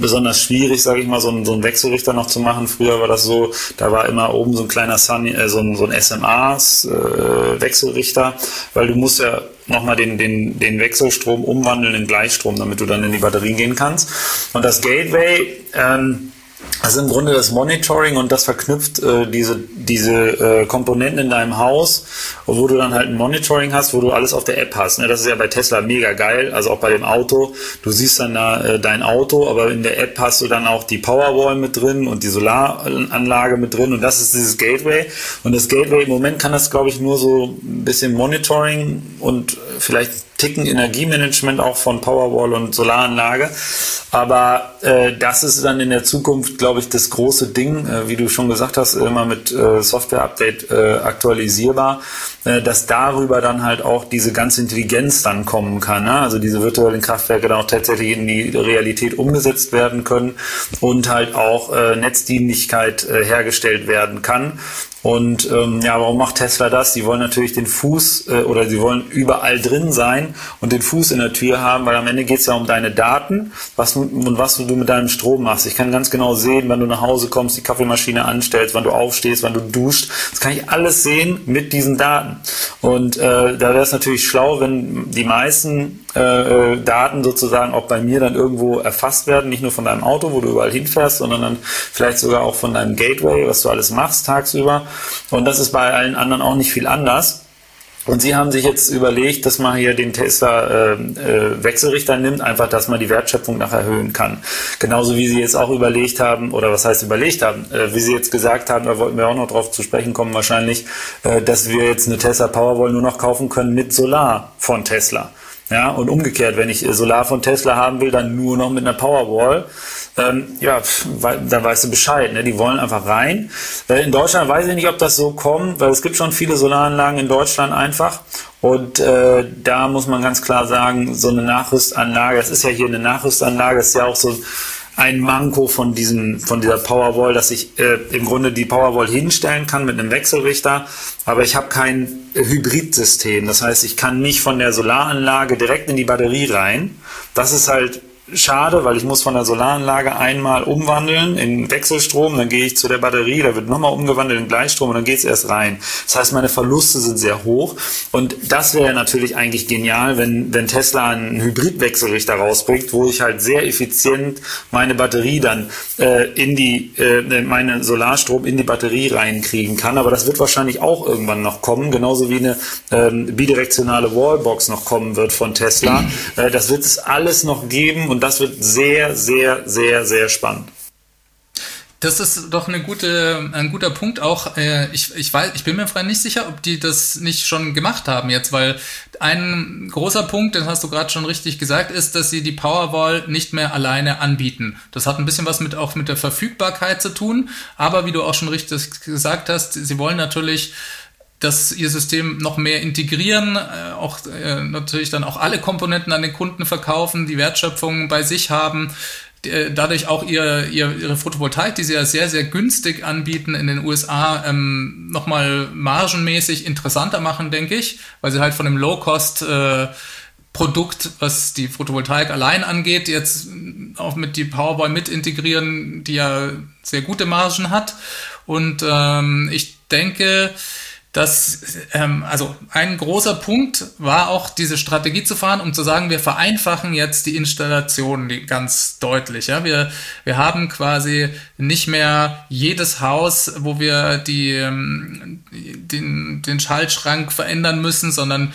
besonders schwierig, sage ich mal, so einen, so einen Wechselrichter noch zu machen. Früher war das so, da war immer oben so ein kleiner Sun, äh, so ein, so ein SMA-Wechselrichter, äh, weil du musst ja nochmal den, den, den Wechselstrom umwandeln in Gleichstrom, damit du dann in die Batterien gehen kannst. Und das Gateway, ähm, also im Grunde das Monitoring und das verknüpft äh, diese, diese äh, Komponenten in deinem Haus, wo du dann halt ein Monitoring hast, wo du alles auf der App hast. Ne? Das ist ja bei Tesla mega geil, also auch bei dem Auto. Du siehst dann da äh, dein Auto, aber in der App hast du dann auch die Powerwall mit drin und die Solaranlage mit drin und das ist dieses Gateway. Und das Gateway im Moment kann das, glaube ich, nur so ein bisschen Monitoring und vielleicht Ticken Energiemanagement auch von Powerwall und Solaranlage. Aber äh, das ist dann in der Zukunft, glaube ich, das große Ding, äh, wie du schon gesagt hast, immer mit äh, Software-Update äh, aktualisierbar, äh, dass darüber dann halt auch diese ganze Intelligenz dann kommen kann. Ne? Also diese virtuellen Kraftwerke dann auch tatsächlich in die Realität umgesetzt werden können und halt auch äh, Netzdienlichkeit äh, hergestellt werden kann. Und ähm, ja, warum macht Tesla das? Die wollen natürlich den Fuß äh, oder sie wollen überall drin sein und den Fuß in der Tür haben, weil am Ende geht es ja um deine Daten was, und was du mit deinem Strom machst. Ich kann ganz genau sehen, wenn du nach Hause kommst, die Kaffeemaschine anstellst, wann du aufstehst, wann du duscht. Das kann ich alles sehen mit diesen Daten. Und äh, da wäre es natürlich schlau, wenn die meisten äh, äh, Daten sozusagen auch bei mir dann irgendwo erfasst werden, nicht nur von deinem Auto, wo du überall hinfährst, sondern dann vielleicht sogar auch von deinem Gateway, was du alles machst tagsüber. Und das ist bei allen anderen auch nicht viel anders. Und Sie haben sich jetzt überlegt, dass man hier den Tesla äh, äh, Wechselrichter nimmt, einfach, dass man die Wertschöpfung noch erhöhen kann. Genauso wie Sie jetzt auch überlegt haben, oder was heißt überlegt haben, äh, wie Sie jetzt gesagt haben, da wollten wir auch noch drauf zu sprechen kommen wahrscheinlich, äh, dass wir jetzt eine Tesla Powerwall nur noch kaufen können mit Solar von Tesla. Ja, und umgekehrt, wenn ich Solar von Tesla haben will, dann nur noch mit einer Powerwall. Ähm, ja, dann weißt du Bescheid. Ne? Die wollen einfach rein. Äh, in Deutschland weiß ich nicht, ob das so kommt, weil es gibt schon viele Solaranlagen in Deutschland einfach. Und äh, da muss man ganz klar sagen, so eine Nachrüstanlage, das ist ja hier eine Nachrüstanlage, das ist ja auch so ein Manko von diesem, von dieser Powerwall, dass ich äh, im Grunde die Powerwall hinstellen kann mit einem Wechselrichter, aber ich habe kein Hybridsystem. Das heißt, ich kann nicht von der Solaranlage direkt in die Batterie rein. Das ist halt schade, weil ich muss von der Solaranlage einmal umwandeln in Wechselstrom, dann gehe ich zu der Batterie, da wird nochmal umgewandelt in Gleichstrom und dann geht es erst rein. Das heißt, meine Verluste sind sehr hoch und das wäre natürlich eigentlich genial, wenn, wenn Tesla einen Hybridwechselrichter rausbringt, wo ich halt sehr effizient meine Batterie dann äh, in die, äh, meine Solarstrom in die Batterie reinkriegen kann. Aber das wird wahrscheinlich auch irgendwann noch kommen, genauso wie eine ähm, bidirektionale Wallbox noch kommen wird von Tesla. Äh, das wird es alles noch geben und und das wird sehr, sehr, sehr, sehr spannend. Das ist doch eine gute, ein guter Punkt auch. Äh, ich, ich weiß, ich bin mir frei nicht sicher, ob die das nicht schon gemacht haben jetzt, weil ein großer Punkt, den hast du gerade schon richtig gesagt, ist, dass sie die Powerwall nicht mehr alleine anbieten. Das hat ein bisschen was mit auch mit der Verfügbarkeit zu tun, aber wie du auch schon richtig gesagt hast, sie wollen natürlich dass ihr System noch mehr integrieren, äh, auch äh, natürlich dann auch alle Komponenten an den Kunden verkaufen, die Wertschöpfung bei sich haben, äh, dadurch auch ihr, ihr, ihre Photovoltaik, die sie ja sehr, sehr günstig anbieten in den USA, ähm, nochmal margenmäßig interessanter machen, denke ich, weil sie halt von dem Low-Cost äh, Produkt, was die Photovoltaik allein angeht, jetzt auch mit die Powerboy mit integrieren, die ja sehr gute Margen hat. Und ähm, ich denke, dass, ähm, also ein großer Punkt war auch diese Strategie zu fahren, um zu sagen, wir vereinfachen jetzt die Installation ganz deutlich. Ja? Wir, wir haben quasi nicht mehr jedes Haus, wo wir die, ähm, den, den Schaltschrank verändern müssen, sondern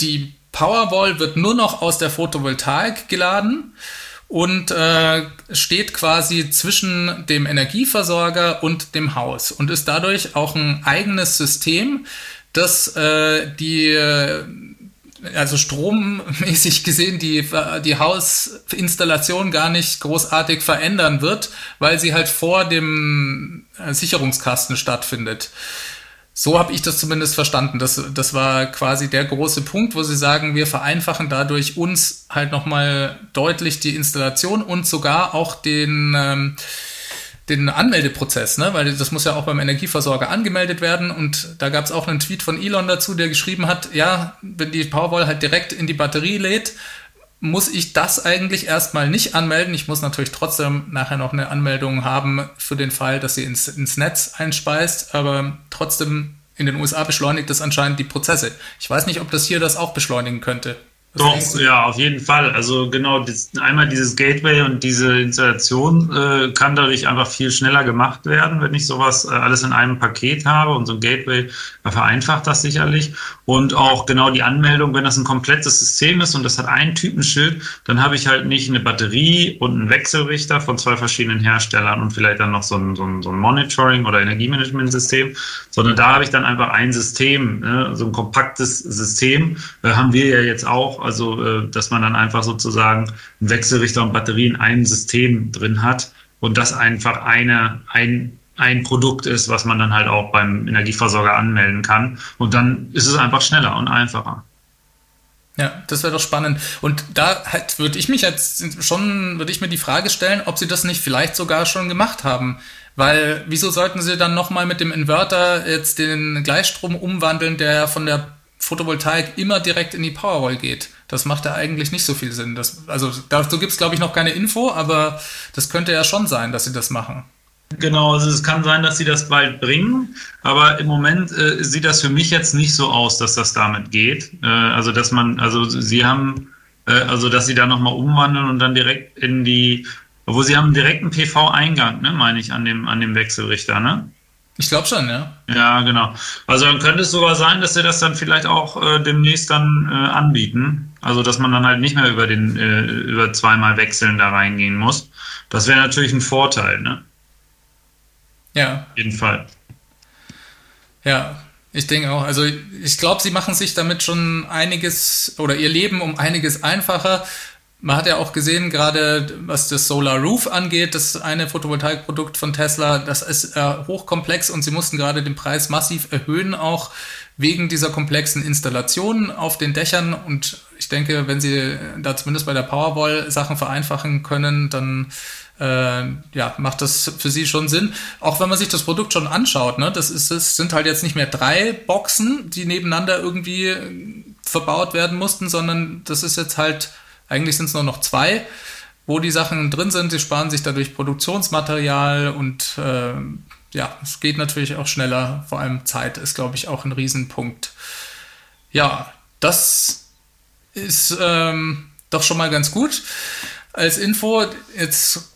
die Powerwall wird nur noch aus der Photovoltaik geladen und äh, steht quasi zwischen dem Energieversorger und dem Haus und ist dadurch auch ein eigenes System, das äh, die also strommäßig gesehen die, die Hausinstallation gar nicht großartig verändern wird, weil sie halt vor dem Sicherungskasten stattfindet. So habe ich das zumindest verstanden. Das, das war quasi der große Punkt, wo sie sagen, wir vereinfachen dadurch uns halt nochmal deutlich die Installation und sogar auch den, ähm, den Anmeldeprozess, ne? weil das muss ja auch beim Energieversorger angemeldet werden. Und da gab es auch einen Tweet von Elon dazu, der geschrieben hat, ja, wenn die Powerwall halt direkt in die Batterie lädt, muss ich das eigentlich erstmal nicht anmelden. Ich muss natürlich trotzdem nachher noch eine Anmeldung haben für den Fall, dass sie ins, ins Netz einspeist, aber trotzdem in den USA beschleunigt das anscheinend die Prozesse. Ich weiß nicht, ob das hier das auch beschleunigen könnte. Doch, ja, auf jeden Fall. Also genau, das, einmal dieses Gateway und diese Installation äh, kann dadurch einfach viel schneller gemacht werden, wenn ich sowas äh, alles in einem Paket habe. Und so ein Gateway vereinfacht das sicherlich. Und auch genau die Anmeldung, wenn das ein komplettes System ist und das hat ein Typenschild, dann habe ich halt nicht eine Batterie und einen Wechselrichter von zwei verschiedenen Herstellern und vielleicht dann noch so ein, so ein, so ein Monitoring- oder Energiemanagement-System, sondern da habe ich dann einfach ein System, ne, so ein kompaktes System, äh, haben wir ja jetzt auch also äh, dass man dann einfach sozusagen einen Wechselrichter und Batterie in einem System drin hat und das einfach eine, ein, ein Produkt ist, was man dann halt auch beim Energieversorger anmelden kann. Und dann ist es einfach schneller und einfacher. Ja, das wäre doch spannend. Und da halt würde ich mich jetzt schon, würde ich mir die Frage stellen, ob sie das nicht vielleicht sogar schon gemacht haben. Weil wieso sollten sie dann nochmal mit dem Inverter jetzt den Gleichstrom umwandeln, der von der Photovoltaik immer direkt in die Powerwall geht. Das macht ja eigentlich nicht so viel Sinn. Das, also dazu gibt es, glaube ich, noch keine Info, aber das könnte ja schon sein, dass sie das machen. Genau, also es kann sein, dass sie das bald bringen, aber im Moment äh, sieht das für mich jetzt nicht so aus, dass das damit geht. Äh, also dass man, also sie haben, äh, also dass sie da nochmal umwandeln und dann direkt in die, wo sie haben direkt einen PV-Eingang, ne, meine ich, an dem, an dem Wechselrichter, ne? Ich glaube schon, ja. Ja, genau. Also dann könnte es sogar sein, dass sie das dann vielleicht auch äh, demnächst dann äh, anbieten. Also dass man dann halt nicht mehr über den äh, über zweimal wechseln da reingehen muss. Das wäre natürlich ein Vorteil, ne? Ja. Auf jeden Fall. Ja, ich denke auch. Also ich glaube, sie machen sich damit schon einiges oder ihr Leben um einiges einfacher. Man hat ja auch gesehen, gerade was das Solar Roof angeht, das eine Photovoltaikprodukt von Tesla, das ist äh, hochkomplex und sie mussten gerade den Preis massiv erhöhen, auch wegen dieser komplexen Installationen auf den Dächern. Und ich denke, wenn sie da zumindest bei der Powerwall Sachen vereinfachen können, dann äh, ja, macht das für sie schon Sinn. Auch wenn man sich das Produkt schon anschaut, ne, das ist, es sind halt jetzt nicht mehr drei Boxen, die nebeneinander irgendwie verbaut werden mussten, sondern das ist jetzt halt eigentlich sind es nur noch zwei, wo die Sachen drin sind. Sie sparen sich dadurch Produktionsmaterial und äh, ja, es geht natürlich auch schneller. Vor allem Zeit ist, glaube ich, auch ein Riesenpunkt. Ja, das ist ähm, doch schon mal ganz gut als Info. Jetzt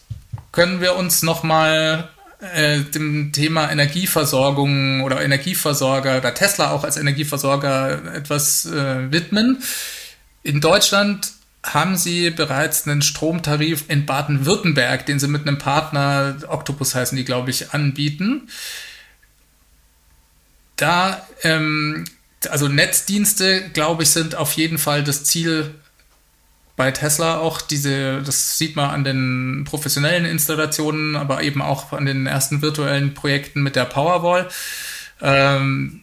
können wir uns noch mal äh, dem Thema Energieversorgung oder Energieversorger oder Tesla auch als Energieversorger etwas äh, widmen. In Deutschland haben Sie bereits einen Stromtarif in Baden-Württemberg, den Sie mit einem Partner, Octopus heißen die, glaube ich, anbieten. Da, ähm, also Netzdienste, glaube ich, sind auf jeden Fall das Ziel bei Tesla auch diese, das sieht man an den professionellen Installationen, aber eben auch an den ersten virtuellen Projekten mit der Powerwall. Ähm,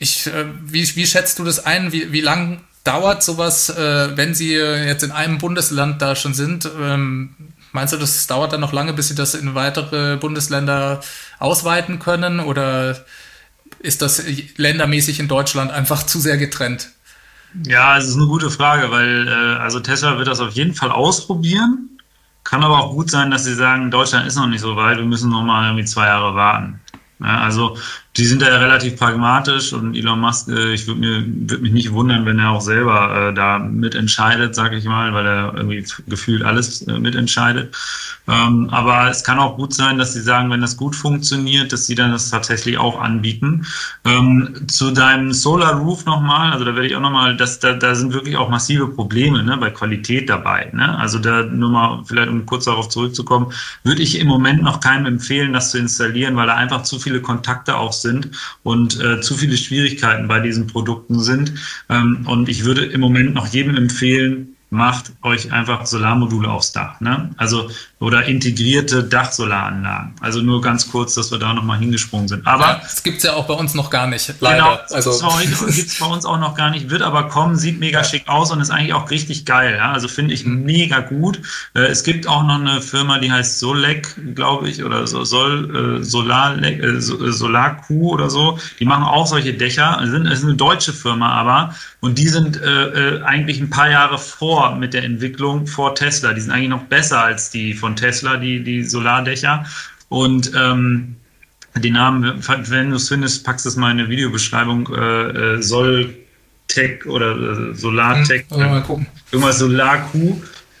ich, äh, wie, wie schätzt du das ein? Wie, wie lang dauert sowas, äh, wenn Sie jetzt in einem Bundesland da schon sind? Ähm, meinst du, das dauert dann noch lange, bis Sie das in weitere Bundesländer ausweiten können? Oder ist das ländermäßig in Deutschland einfach zu sehr getrennt? Ja, es ist eine gute Frage, weil äh, also Tesla wird das auf jeden Fall ausprobieren. Kann aber auch gut sein, dass sie sagen, Deutschland ist noch nicht so weit, wir müssen noch mal irgendwie zwei Jahre warten. Ja, also die sind da ja relativ pragmatisch und Elon Musk, äh, ich würde mir würd mich nicht wundern, wenn er auch selber äh, da mitentscheidet, sage ich mal, weil er irgendwie gefühlt alles äh, mitentscheidet. Ähm, aber es kann auch gut sein, dass sie sagen, wenn das gut funktioniert, dass sie dann das tatsächlich auch anbieten. Ähm, zu deinem Solar Roof nochmal, also da werde ich auch nochmal, da, da sind wirklich auch massive Probleme ne, bei Qualität dabei. Ne? Also da nur mal, vielleicht um kurz darauf zurückzukommen, würde ich im Moment noch keinem empfehlen, das zu installieren, weil da einfach zu viele Kontakte auch sind und äh, zu viele Schwierigkeiten bei diesen Produkten sind. Ähm, und ich würde im Moment noch jedem empfehlen, macht euch einfach Solarmodule aufs Dach. Ne? Also oder integrierte Dachsolaranlagen. Also nur ganz kurz, dass wir da nochmal hingesprungen sind. Aber ja, das gibt's ja auch bei uns noch gar nicht, leider. Genau, also gibt's bei uns auch noch gar nicht, wird aber kommen, sieht mega ja. schick aus und ist eigentlich auch richtig geil. Ja? Also finde ich mhm. mega gut. Äh, es gibt auch noch eine Firma, die heißt Solec, glaube ich, oder so, Sol, äh, Solar, äh, Solarq oder so. Die machen auch solche Dächer. Das ist eine deutsche Firma aber und die sind äh, äh, eigentlich ein paar Jahre vor mit der Entwicklung vor Tesla. Die sind eigentlich noch besser als die von Tesla, die, die Solardächer. Und ähm, die Namen, wenn du es findest, packst du es mal in eine Videobeschreibung, äh, äh, Soltech oder äh, Solartech. Hm, mal gucken. Irgendwas Solarq.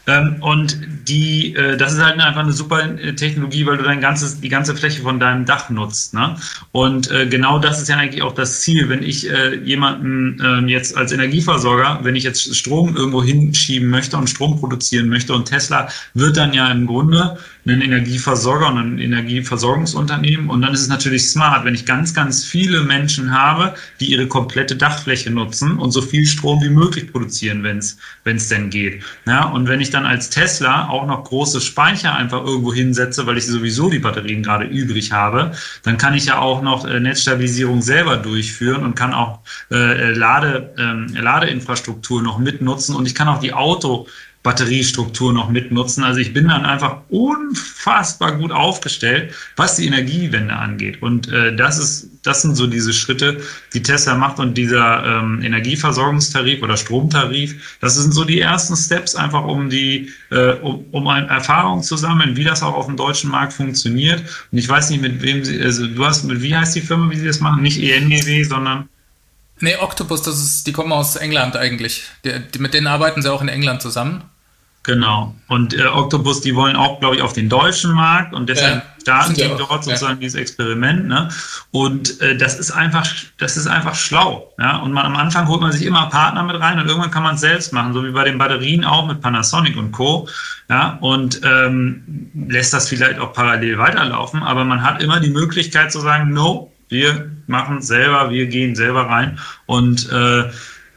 Ähm, und die, äh, das ist halt einfach eine super äh, Technologie, weil du dein ganzes, die ganze Fläche von deinem Dach nutzt. Ne? Und äh, genau das ist ja eigentlich auch das Ziel, wenn ich äh, jemanden äh, jetzt als Energieversorger, wenn ich jetzt Strom irgendwo hinschieben möchte und Strom produzieren möchte und Tesla wird dann ja im Grunde einen Energieversorger und ein Energieversorgungsunternehmen. Und dann ist es natürlich smart, wenn ich ganz, ganz viele Menschen habe, die ihre komplette Dachfläche nutzen und so viel Strom wie möglich produzieren, wenn es denn geht. Ja, und wenn ich dann als Tesla auch noch große Speicher einfach irgendwo hinsetze, weil ich sowieso die Batterien gerade übrig habe, dann kann ich ja auch noch äh, Netzstabilisierung selber durchführen und kann auch äh, Lade, äh, Ladeinfrastruktur noch mitnutzen und ich kann auch die Auto Batteriestruktur noch mitnutzen. Also ich bin dann einfach unfassbar gut aufgestellt, was die Energiewende angeht. Und äh, das ist, das sind so diese Schritte, die Tesla macht und dieser ähm, Energieversorgungstarif oder Stromtarif. Das sind so die ersten Steps, einfach um die, äh, um, um Erfahrung zu sammeln, wie das auch auf dem deutschen Markt funktioniert. Und ich weiß nicht, mit wem sie, also du hast, mit wie heißt die Firma, wie sie das machen? Nicht ENGW, sondern Nee, Octopus, das ist, die kommen aus England eigentlich. Die, die, mit denen arbeiten sie auch in England zusammen. Genau. Und äh, Octopus, die wollen auch, glaube ich, auf den deutschen Markt und deshalb ja, starten die dort sozusagen ja. dieses Experiment. Ne? Und äh, das ist einfach, das ist einfach schlau. Ja? Und man, am Anfang holt man sich immer Partner mit rein und irgendwann kann man es selbst machen, so wie bei den Batterien auch mit Panasonic und Co. Ja? Und ähm, lässt das vielleicht auch parallel weiterlaufen, aber man hat immer die Möglichkeit zu sagen, no, wir machen selber, wir gehen selber rein und äh,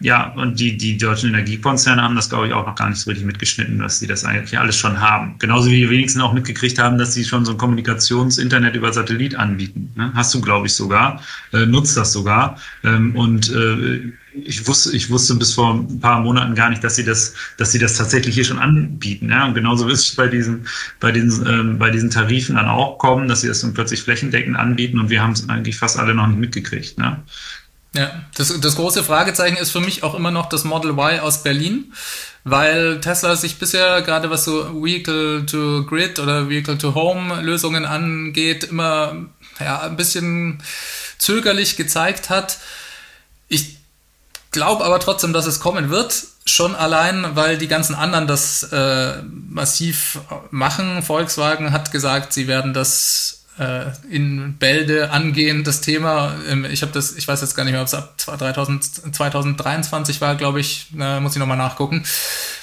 ja, und die, die deutschen Energiekonzerne haben das, glaube ich, auch noch gar nicht so richtig mitgeschnitten, dass sie das eigentlich alles schon haben. Genauso wie die wenigsten auch mitgekriegt haben, dass sie schon so ein Kommunikationsinternet über Satellit anbieten. Ne? Hast du, glaube ich, sogar, äh, nutzt das sogar. Ähm, und äh, ich wusste, ich wusste bis vor ein paar Monaten gar nicht, dass sie das, dass sie das tatsächlich hier schon anbieten. Ja? Und genauso wird es bei diesen, bei diesen, ähm, bei diesen Tarifen dann auch kommen, dass sie das dann plötzlich flächendeckend anbieten und wir haben es eigentlich fast alle noch nicht mitgekriegt. Ne? Ja, das, das große Fragezeichen ist für mich auch immer noch das Model Y aus Berlin, weil Tesla sich bisher gerade was so Vehicle to Grid oder Vehicle to Home Lösungen angeht, immer ja, ein bisschen zögerlich gezeigt hat. Ich glaube aber trotzdem, dass es kommen wird. Schon allein, weil die ganzen anderen das äh, massiv machen. Volkswagen hat gesagt, sie werden das in Bälde angehen, das Thema. Ähm, ich habe das, ich weiß jetzt gar nicht mehr, ob es ab 2000, 2023 war, glaube ich, äh, muss ich nochmal nachgucken,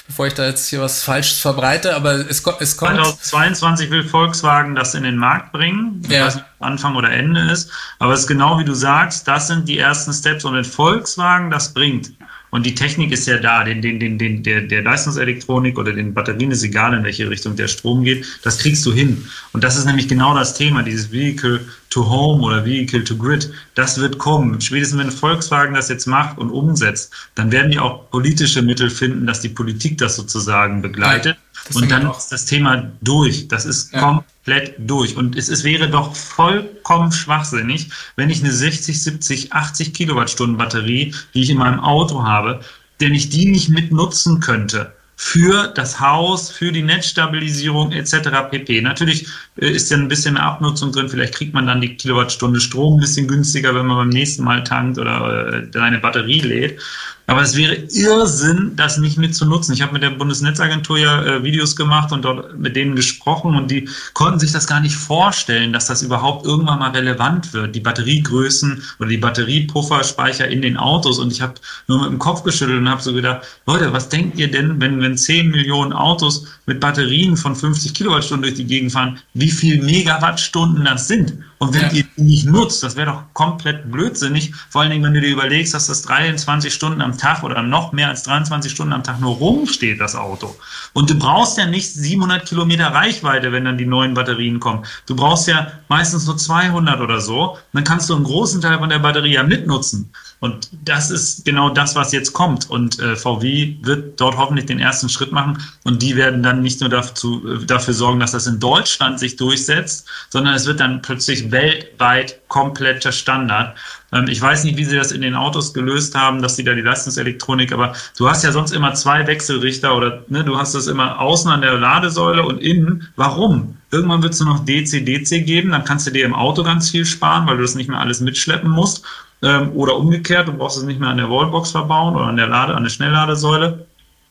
bevor ich da jetzt hier was Falsches verbreite, aber es, es kommt. 2022 will Volkswagen das in den Markt bringen. Ich ja. weiß nicht, Anfang oder Ende ist, aber es ist genau wie du sagst, das sind die ersten Steps und wenn Volkswagen das bringt, und die Technik ist ja da, den, den, den, den, der, der Leistungselektronik oder den Batterien ist egal, in welche Richtung der Strom geht, das kriegst du hin. Und das ist nämlich genau das Thema, dieses Vehicle to Home oder Vehicle to Grid. Das wird kommen. Spätestens wenn Volkswagen das jetzt macht und umsetzt, dann werden die auch politische Mittel finden, dass die Politik das sozusagen begleitet. Ja, und dann ist das Thema durch. Das ist ja. komplett durch. Und es, es wäre doch vollkommen schwachsinnig, wenn ich eine 60, 70, 80 Kilowattstunden Batterie, die ich in meinem Auto habe, denn ich die nicht mit nutzen könnte für das Haus, für die Netzstabilisierung etc. pp. Natürlich äh, ist ja ein bisschen mehr Abnutzung drin, vielleicht kriegt man dann die Kilowattstunde Strom ein bisschen günstiger, wenn man beim nächsten Mal tankt oder äh, seine Batterie lädt. Aber es wäre Irrsinn, das nicht mit zu nutzen. Ich habe mit der Bundesnetzagentur ja äh, Videos gemacht und dort mit denen gesprochen und die konnten sich das gar nicht vorstellen, dass das überhaupt irgendwann mal relevant wird. Die Batteriegrößen oder die Batteriepufferspeicher in den Autos. Und ich habe nur mit dem Kopf geschüttelt und habe so gedacht, Leute, was denkt ihr denn, wenn, wenn 10 Millionen Autos mit Batterien von 50 Kilowattstunden durch die Gegend fahren, wie viel Megawattstunden das sind? Und wenn ja. ihr die nicht nutzt, das wäre doch komplett blödsinnig. Vor allen Dingen, wenn du dir überlegst, dass das 23 Stunden am Tag oder noch mehr als 23 Stunden am Tag nur rumsteht, das Auto. Und du brauchst ja nicht 700 Kilometer Reichweite, wenn dann die neuen Batterien kommen. Du brauchst ja meistens nur 200 oder so. Dann kannst du einen großen Teil von der Batterie ja mitnutzen. Und das ist genau das, was jetzt kommt. Und äh, VW wird dort hoffentlich den ersten Schritt machen. Und die werden dann nicht nur dafür, dafür sorgen, dass das in Deutschland sich durchsetzt, sondern es wird dann plötzlich weltweit kompletter Standard. Ähm, ich weiß nicht, wie sie das in den Autos gelöst haben, dass sie da die Leistungselektronik, aber du hast ja sonst immer zwei Wechselrichter oder ne, du hast das immer außen an der Ladesäule und innen. Warum? Irgendwann wird es nur noch DC, DC geben, dann kannst du dir im Auto ganz viel sparen, weil du das nicht mehr alles mitschleppen musst. Ähm, oder umgekehrt, du brauchst es nicht mehr an der Wallbox verbauen oder an der Lade, an der Schnellladesäule.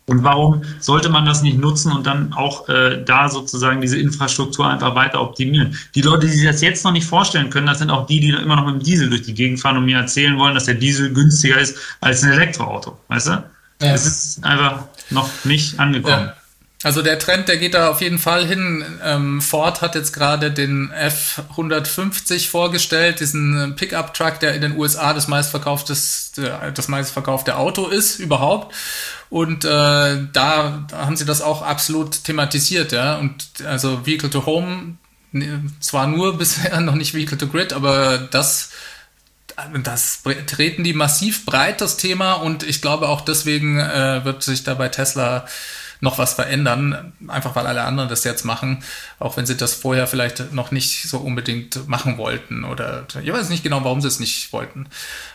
Und warum sollte man das nicht nutzen und dann auch äh, da sozusagen diese Infrastruktur einfach weiter optimieren? Die Leute, die sich das jetzt noch nicht vorstellen können, das sind auch die, die immer noch mit dem Diesel durch die Gegend fahren und mir erzählen wollen, dass der Diesel günstiger ist als ein Elektroauto. Weißt du? Ja. Es ist einfach noch nicht angekommen. Ja. Also der Trend, der geht da auf jeden Fall hin. Ähm, Ford hat jetzt gerade den F150 vorgestellt, diesen Pickup-Truck, der in den USA das meistverkauftes, das meistverkaufte Auto ist überhaupt. Und äh, da haben sie das auch absolut thematisiert, ja. Und also Vehicle to Home, ne, zwar nur bisher noch nicht Vehicle to Grid, aber das das treten die massiv breit das Thema und ich glaube auch deswegen äh, wird sich da bei Tesla noch was verändern, einfach weil alle anderen das jetzt machen, auch wenn sie das vorher vielleicht noch nicht so unbedingt machen wollten oder ich weiß nicht genau, warum sie es nicht wollten.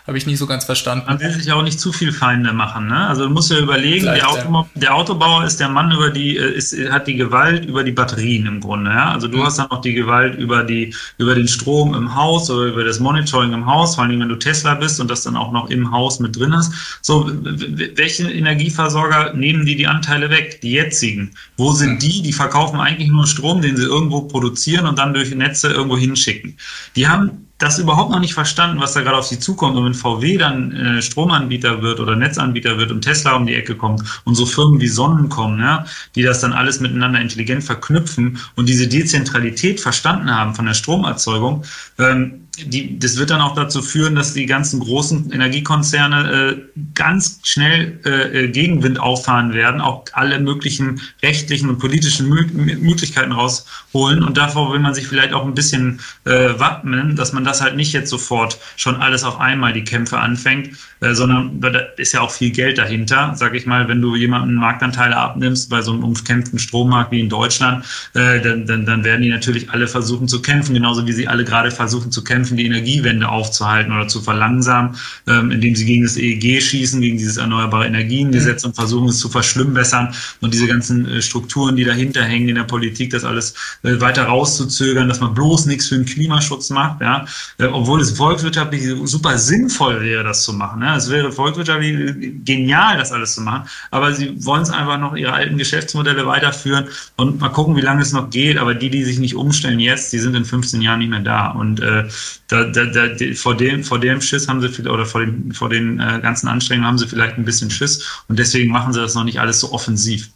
Habe ich nie so ganz verstanden. Man will sich auch nicht zu viel Feinde machen. Ne? Also du musst ja überlegen, der, Auto, der, Autobauer ist der Mann über die, äh, ist, hat die Gewalt über die Batterien im Grunde. Ja? Also du mhm. hast dann auch die Gewalt über die, über den Strom im Haus oder über das Monitoring im Haus, vor allem wenn du Tesla bist und das dann auch noch im Haus mit drin hast. So, welche Energieversorger nehmen die die Anteile weg? Die jetzigen. Wo sind die? Die verkaufen eigentlich nur Strom, den sie irgendwo produzieren und dann durch Netze irgendwo hinschicken. Die haben das überhaupt noch nicht verstanden, was da gerade auf sie zukommt. Und wenn VW dann äh, Stromanbieter wird oder Netzanbieter wird und Tesla um die Ecke kommt und so Firmen wie Sonnen kommen, ja, die das dann alles miteinander intelligent verknüpfen und diese Dezentralität verstanden haben von der Stromerzeugung, ähm, die, das wird dann auch dazu führen, dass die ganzen großen Energiekonzerne äh, ganz schnell äh, äh Gegenwind auffahren werden, auch alle möglichen rechtlichen und politischen Mö Möglichkeiten rausholen. Und davor will man sich vielleicht auch ein bisschen äh, wappnen, dass man das halt nicht jetzt sofort schon alles auf einmal die Kämpfe anfängt, äh, sondern da ist ja auch viel Geld dahinter. Sag ich mal, wenn du jemanden Marktanteile abnimmst bei so einem umkämpften Strommarkt wie in Deutschland, äh, dann, dann, dann werden die natürlich alle versuchen zu kämpfen, genauso wie sie alle gerade versuchen zu kämpfen kämpfen, die Energiewende aufzuhalten oder zu verlangsamen, ähm, indem sie gegen das EEG schießen, gegen dieses Erneuerbare Energiengesetz mhm. und versuchen es zu verschlimmbessern und diese ganzen äh, Strukturen, die dahinter hängen in der Politik, das alles äh, weiter rauszuzögern, dass man bloß nichts für den Klimaschutz macht, ja, äh, obwohl es volkswirtschaftlich super sinnvoll wäre, das zu machen. Ja. Es wäre volkswirtschaftlich genial, das alles zu machen, aber sie wollen es einfach noch ihre alten Geschäftsmodelle weiterführen und mal gucken, wie lange es noch geht. Aber die, die sich nicht umstellen jetzt, die sind in 15 Jahren nicht mehr da. Und äh, da, da, da, vor, dem, vor dem Schiss haben sie viel, oder vor, dem, vor den äh, ganzen Anstrengungen haben sie vielleicht ein bisschen Schiss und deswegen machen sie das noch nicht alles so offensiv.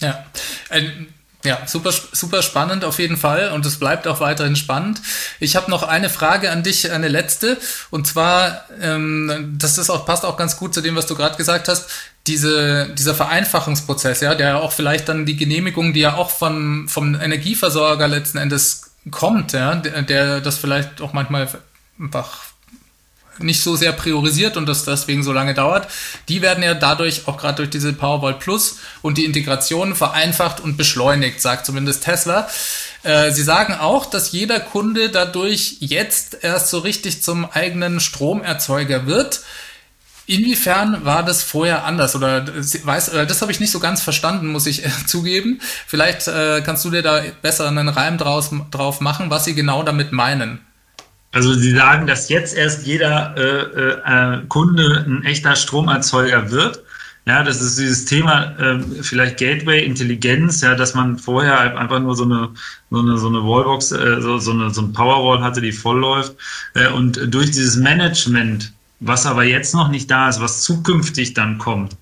Ja, äh, ja, super, super spannend auf jeden Fall und es bleibt auch weiterhin spannend. Ich habe noch eine Frage an dich, eine letzte und zwar, ähm, das ist auch passt auch ganz gut zu dem, was du gerade gesagt hast. Diese, dieser Vereinfachungsprozess, ja, der auch vielleicht dann die Genehmigung, die ja auch von, vom Energieversorger letzten Endes kommt, ja, der, der das vielleicht auch manchmal einfach nicht so sehr priorisiert und das deswegen so lange dauert, die werden ja dadurch auch gerade durch diese Powerwall Plus und die Integration vereinfacht und beschleunigt, sagt zumindest Tesla. Äh, sie sagen auch, dass jeder Kunde dadurch jetzt erst so richtig zum eigenen Stromerzeuger wird. Inwiefern war das vorher anders oder weiß das habe ich nicht so ganz verstanden, muss ich äh, zugeben. Vielleicht äh, kannst du dir da besser einen Reim draus, drauf machen, was sie genau damit meinen. Also Sie sagen, dass jetzt erst jeder äh, äh, Kunde ein echter Stromerzeuger wird. Ja, das ist dieses Thema äh, vielleicht Gateway Intelligenz, ja, dass man vorher halt einfach nur so eine so eine so eine Wallbox, äh, so, so eine so ein Powerwall hatte, die voll läuft äh, und durch dieses Management was aber jetzt noch nicht da ist, was zukünftig dann kommt.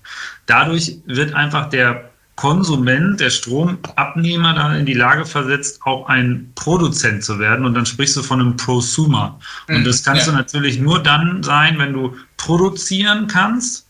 Dadurch wird einfach der Konsument, der Stromabnehmer dann in die Lage versetzt, auch ein Produzent zu werden. Und dann sprichst du von einem Prosumer. Und mhm. das kannst ja. du natürlich nur dann sein, wenn du produzieren kannst,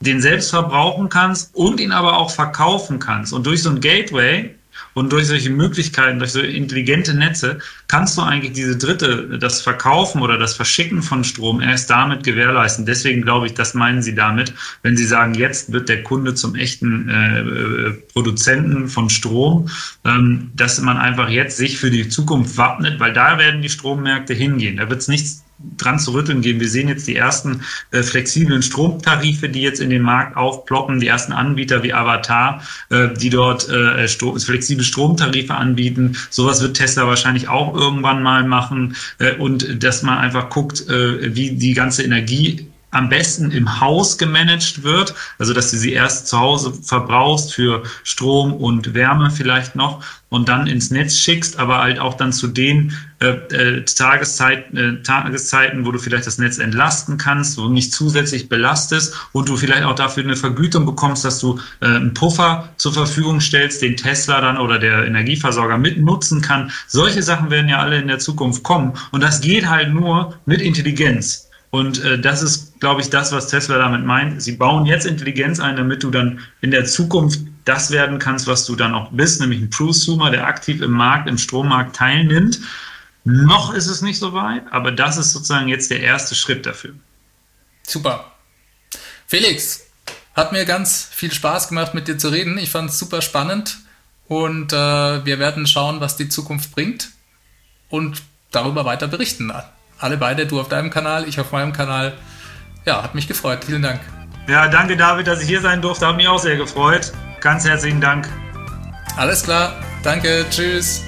den selbst verbrauchen kannst und ihn aber auch verkaufen kannst. Und durch so ein Gateway und durch solche Möglichkeiten, durch so intelligente Netze, kannst du eigentlich diese dritte, das Verkaufen oder das Verschicken von Strom erst damit gewährleisten. Deswegen glaube ich, das meinen sie damit, wenn sie sagen, jetzt wird der Kunde zum echten äh, Produzenten von Strom, ähm, dass man einfach jetzt sich für die Zukunft wappnet, weil da werden die Strommärkte hingehen. Da wird es nichts dran zu rütteln geben. Wir sehen jetzt die ersten äh, flexiblen Stromtarife, die jetzt in den Markt aufploppen, die ersten Anbieter wie Avatar, äh, die dort äh, Stro flexible Stromtarife anbieten. Sowas wird Tesla wahrscheinlich auch irgendwann mal machen äh, und dass man einfach guckt, äh, wie die ganze Energie am besten im Haus gemanagt wird, also dass du sie erst zu Hause verbrauchst für Strom und Wärme vielleicht noch und dann ins Netz schickst, aber halt auch dann zu den äh, äh, Tageszeit, äh, Tageszeiten, wo du vielleicht das Netz entlasten kannst, wo du nicht zusätzlich belastest und du vielleicht auch dafür eine Vergütung bekommst, dass du äh, einen Puffer zur Verfügung stellst, den Tesla dann oder der Energieversorger mitnutzen kann. Solche Sachen werden ja alle in der Zukunft kommen und das geht halt nur mit Intelligenz. Und äh, das ist, glaube ich, das, was Tesla damit meint. Sie bauen jetzt Intelligenz ein, damit du dann in der Zukunft das werden kannst, was du dann auch bist, nämlich ein Prosumer, der aktiv im Markt, im Strommarkt teilnimmt. Noch ist es nicht so weit, aber das ist sozusagen jetzt der erste Schritt dafür. Super. Felix, hat mir ganz viel Spaß gemacht, mit dir zu reden. Ich fand es super spannend und äh, wir werden schauen, was die Zukunft bringt und darüber weiter berichten alle beide, du auf deinem Kanal, ich auf meinem Kanal. Ja, hat mich gefreut. Vielen Dank. Ja, danke David, dass ich hier sein durfte. Hat mich auch sehr gefreut. Ganz herzlichen Dank. Alles klar. Danke. Tschüss.